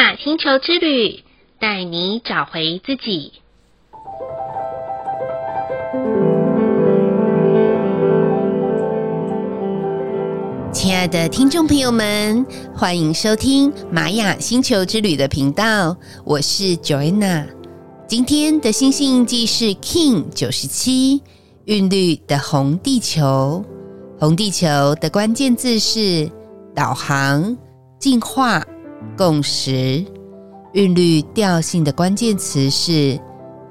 雅星球之旅，带你找回自己。亲爱的听众朋友们，欢迎收听玛雅星球之旅的频道，我是 Joanna。今天的星星印记是 King 九十七，韵律的红地球。红地球的关键字是导航、进化、共识。韵律调性的关键词是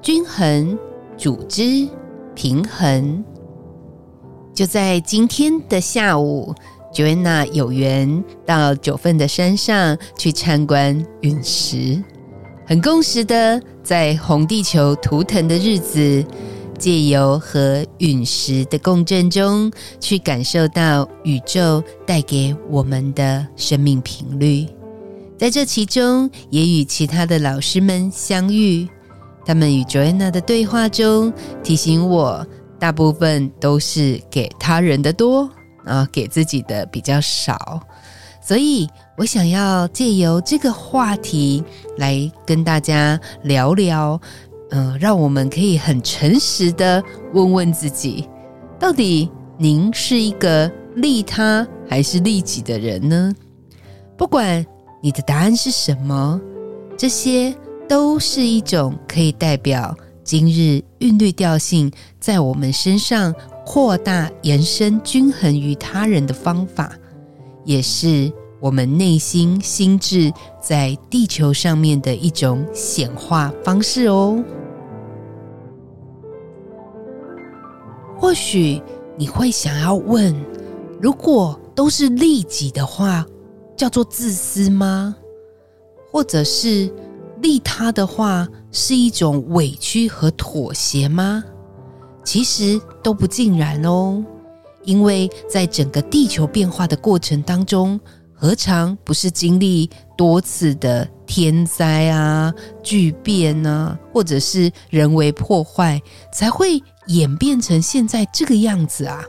均衡、组织、平衡。就在今天的下午。Joanna 有缘到九份的山上去参观陨石，很共识的在红地球图腾的日子，借由和陨石的共振中，去感受到宇宙带给我们的生命频率。在这其中，也与其他的老师们相遇，他们与 Joanna 的对话中提醒我，大部分都是给他人的多。啊，给自己的比较少，所以我想要借由这个话题来跟大家聊聊，嗯、让我们可以很诚实的问问自己，到底您是一个利他还是利己的人呢？不管你的答案是什么，这些都是一种可以代表今日韵律调性在我们身上。扩大、延伸、均衡于他人的方法，也是我们内心心智在地球上面的一种显化方式哦。或许你会想要问：如果都是利己的话，叫做自私吗？或者是利他的话，是一种委屈和妥协吗？其实都不尽然哦，因为在整个地球变化的过程当中，何尝不是经历多次的天灾啊、巨变啊，或者是人为破坏，才会演变成现在这个样子啊？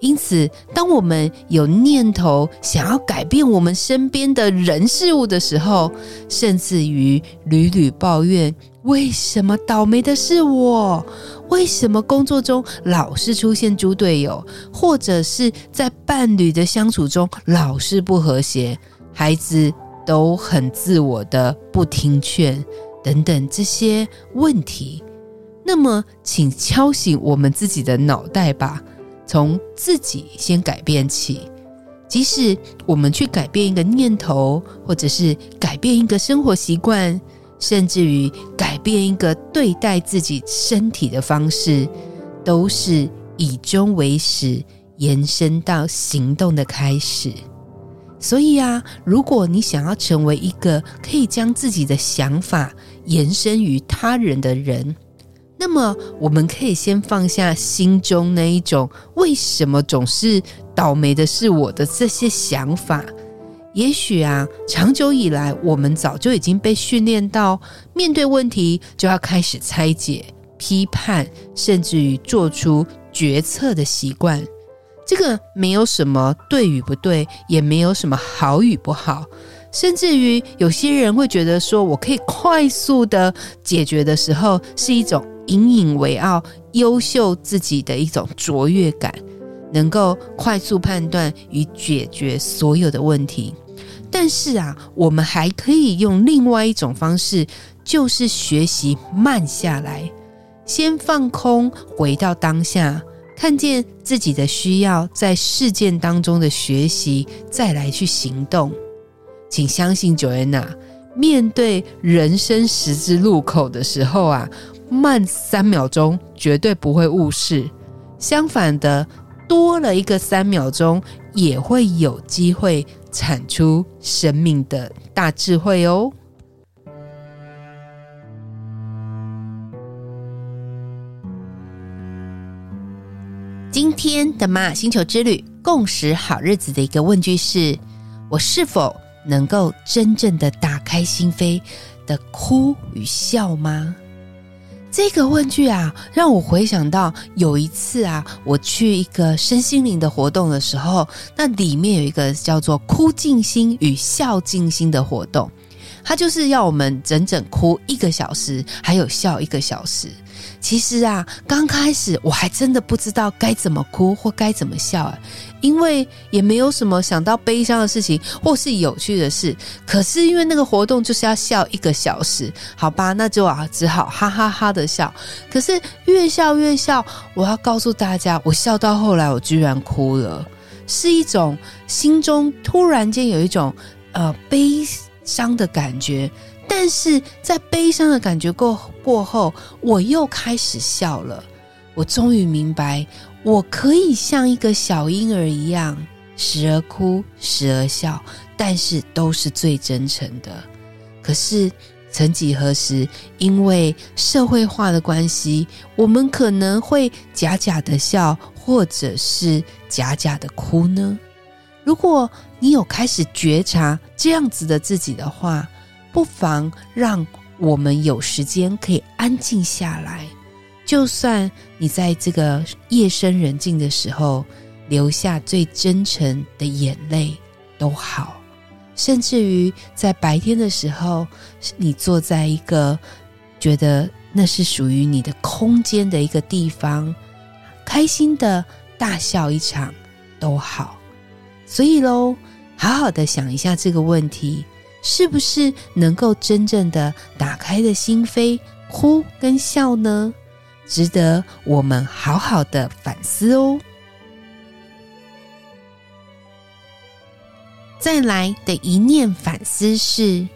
因此，当我们有念头想要改变我们身边的人事物的时候，甚至于屡屡抱怨：为什么倒霉的是我？为什么工作中老是出现猪队友？或者是在伴侣的相处中老是不和谐？孩子都很自我的不听劝，等等这些问题。那么，请敲醒我们自己的脑袋吧。从自己先改变起，即使我们去改变一个念头，或者是改变一个生活习惯，甚至于改变一个对待自己身体的方式，都是以终为始，延伸到行动的开始。所以啊，如果你想要成为一个可以将自己的想法延伸于他人的人，那么，我们可以先放下心中那一种“为什么总是倒霉的是我的”这些想法。也许啊，长久以来，我们早就已经被训练到，面对问题就要开始拆解、批判，甚至于做出决策的习惯。这个没有什么对与不对，也没有什么好与不好。甚至于有些人会觉得说，我可以快速的解决的时候，是一种。引以为傲、优秀自己的一种卓越感，能够快速判断与解决所有的问题。但是啊，我们还可以用另外一种方式，就是学习慢下来，先放空，回到当下，看见自己的需要，在事件当中的学习，再来去行动。请相信 Joanna，面对人生十字路口的时候啊。慢三秒钟绝对不会误事，相反的，多了一个三秒钟也会有机会产出生命的大智慧哦。今天的玛雅星球之旅共识好日子的一个问句是：我是否能够真正的打开心扉的哭与笑吗？这个问句啊，让我回想到有一次啊，我去一个身心灵的活动的时候，那里面有一个叫做“哭静心”与“笑静心”的活动。他就是要我们整整哭一个小时，还有笑一个小时。其实啊，刚开始我还真的不知道该怎么哭或该怎么笑啊，因为也没有什么想到悲伤的事情或是有趣的事。可是因为那个活动就是要笑一个小时，好吧，那就啊只好哈哈哈的笑。可是越笑越笑，我要告诉大家，我笑到后来我居然哭了，是一种心中突然间有一种呃悲伤的感觉。但是在悲伤的感觉过过后，我又开始笑了。我终于明白，我可以像一个小婴儿一样，时而哭，时而笑，但是都是最真诚的。可是曾几何时，因为社会化的关系，我们可能会假假的笑，或者是假假的哭呢？如果你有开始觉察这样子的自己的话，不妨让我们有时间可以安静下来，就算你在这个夜深人静的时候流下最真诚的眼泪都好，甚至于在白天的时候，你坐在一个觉得那是属于你的空间的一个地方，开心的大笑一场都好。所以喽，好好的想一下这个问题。是不是能够真正的打开的心扉，哭跟笑呢？值得我们好好的反思哦。再来的一念反思是：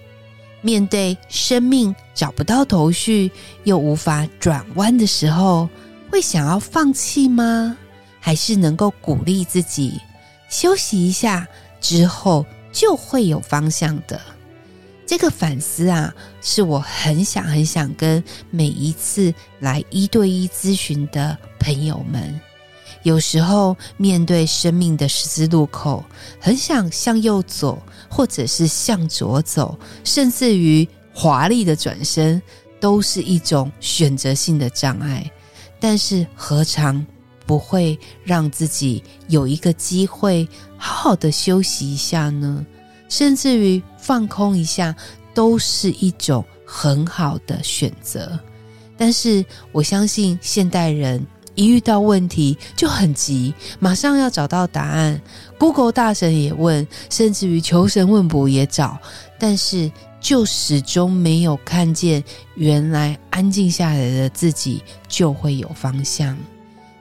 面对生命找不到头绪，又无法转弯的时候，会想要放弃吗？还是能够鼓励自己休息一下，之后就会有方向的？这个反思啊，是我很想很想跟每一次来一对一咨询的朋友们。有时候面对生命的十字路口，很想向右走，或者是向左走，甚至于华丽的转身，都是一种选择性的障碍。但是何尝不会让自己有一个机会，好好的休息一下呢？甚至于放空一下，都是一种很好的选择。但是我相信现代人一遇到问题就很急，马上要找到答案。Google 大神也问，甚至于求神问卜也找，但是就始终没有看见原来安静下来的自己就会有方向。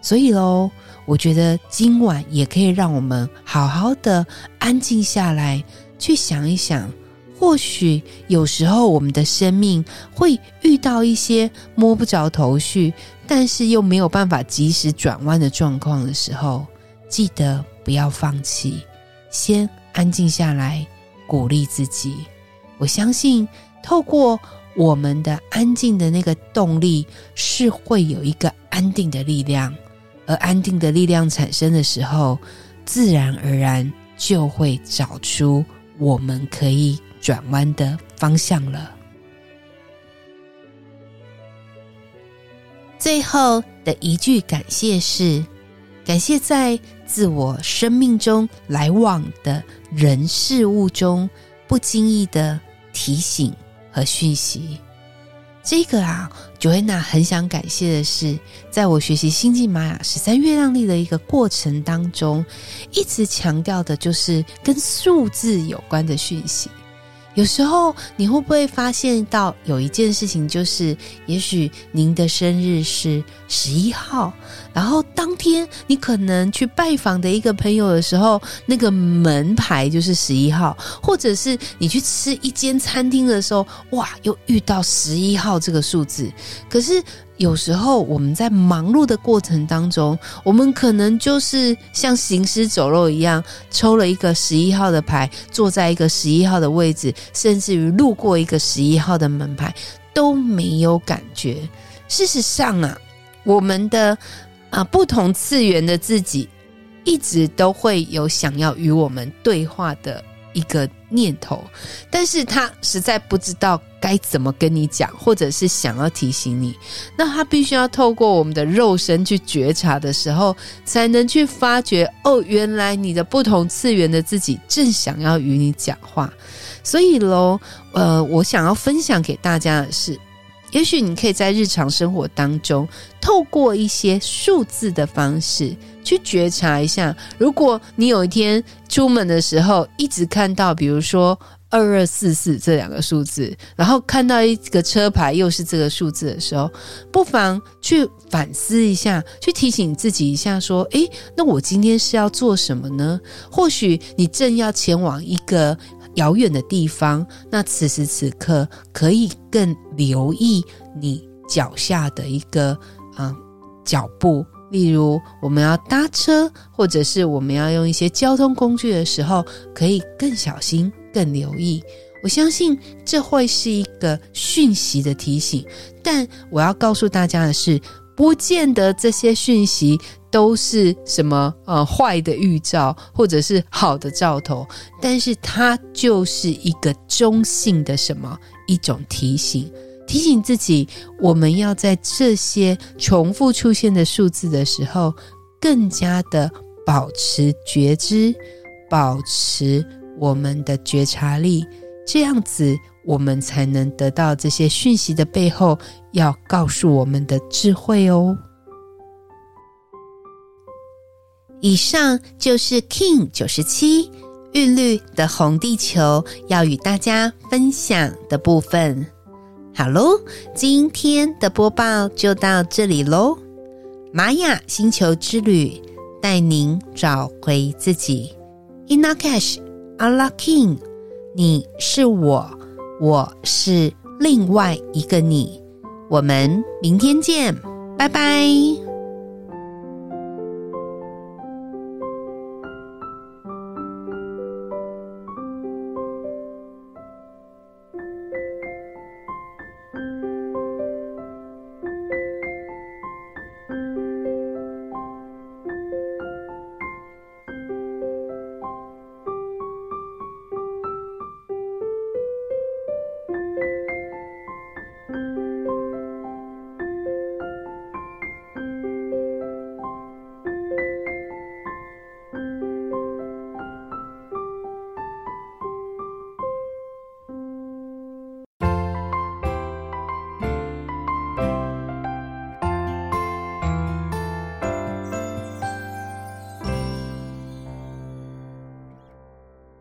所以喽，我觉得今晚也可以让我们好好的安静下来。去想一想，或许有时候我们的生命会遇到一些摸不着头绪，但是又没有办法及时转弯的状况的时候，记得不要放弃，先安静下来，鼓励自己。我相信，透过我们的安静的那个动力，是会有一个安定的力量，而安定的力量产生的时候，自然而然就会找出。我们可以转弯的方向了。最后的一句感谢是：感谢在自我生命中来往的人事物中不经意的提醒和讯息。这个啊，Joanna 很想感谢的是，在我学习星际玛雅十三月亮历的一个过程当中，一直强调的就是跟数字有关的讯息。有时候你会不会发现到有一件事情，就是也许您的生日是十一号，然后当天你可能去拜访的一个朋友的时候，那个门牌就是十一号，或者是你去吃一间餐厅的时候，哇，又遇到十一号这个数字，可是。有时候我们在忙碌的过程当中，我们可能就是像行尸走肉一样，抽了一个十一号的牌，坐在一个十一号的位置，甚至于路过一个十一号的门牌都没有感觉。事实上啊，我们的啊不同次元的自己，一直都会有想要与我们对话的一个念头，但是他实在不知道该怎么跟你讲，或者是想要提醒你，那他必须要透过我们的肉身去觉察的时候，才能去发觉哦，原来你的不同次元的自己正想要与你讲话。所以喽，呃，我想要分享给大家的是，也许你可以在日常生活当中，透过一些数字的方式。去觉察一下，如果你有一天出门的时候，一直看到，比如说二二四四这两个数字，然后看到一个车牌又是这个数字的时候，不妨去反思一下，去提醒自己一下，说：诶，那我今天是要做什么呢？或许你正要前往一个遥远的地方，那此时此刻可以更留意你脚下的一个啊脚步。例如，我们要搭车，或者是我们要用一些交通工具的时候，可以更小心、更留意。我相信这会是一个讯息的提醒，但我要告诉大家的是，不见得这些讯息都是什么呃坏的预兆，或者是好的兆头，但是它就是一个中性的什么一种提醒。提醒自己，我们要在这些重复出现的数字的时候，更加的保持觉知，保持我们的觉察力，这样子我们才能得到这些讯息的背后要告诉我们的智慧哦。以上就是 Kin 九十七韵律的红地球要与大家分享的部分。好喽，今天的播报就到这里喽。玛雅星球之旅带您找回自己。Inakash Ala K'in，你是我，我是另外一个你。我们明天见，拜拜。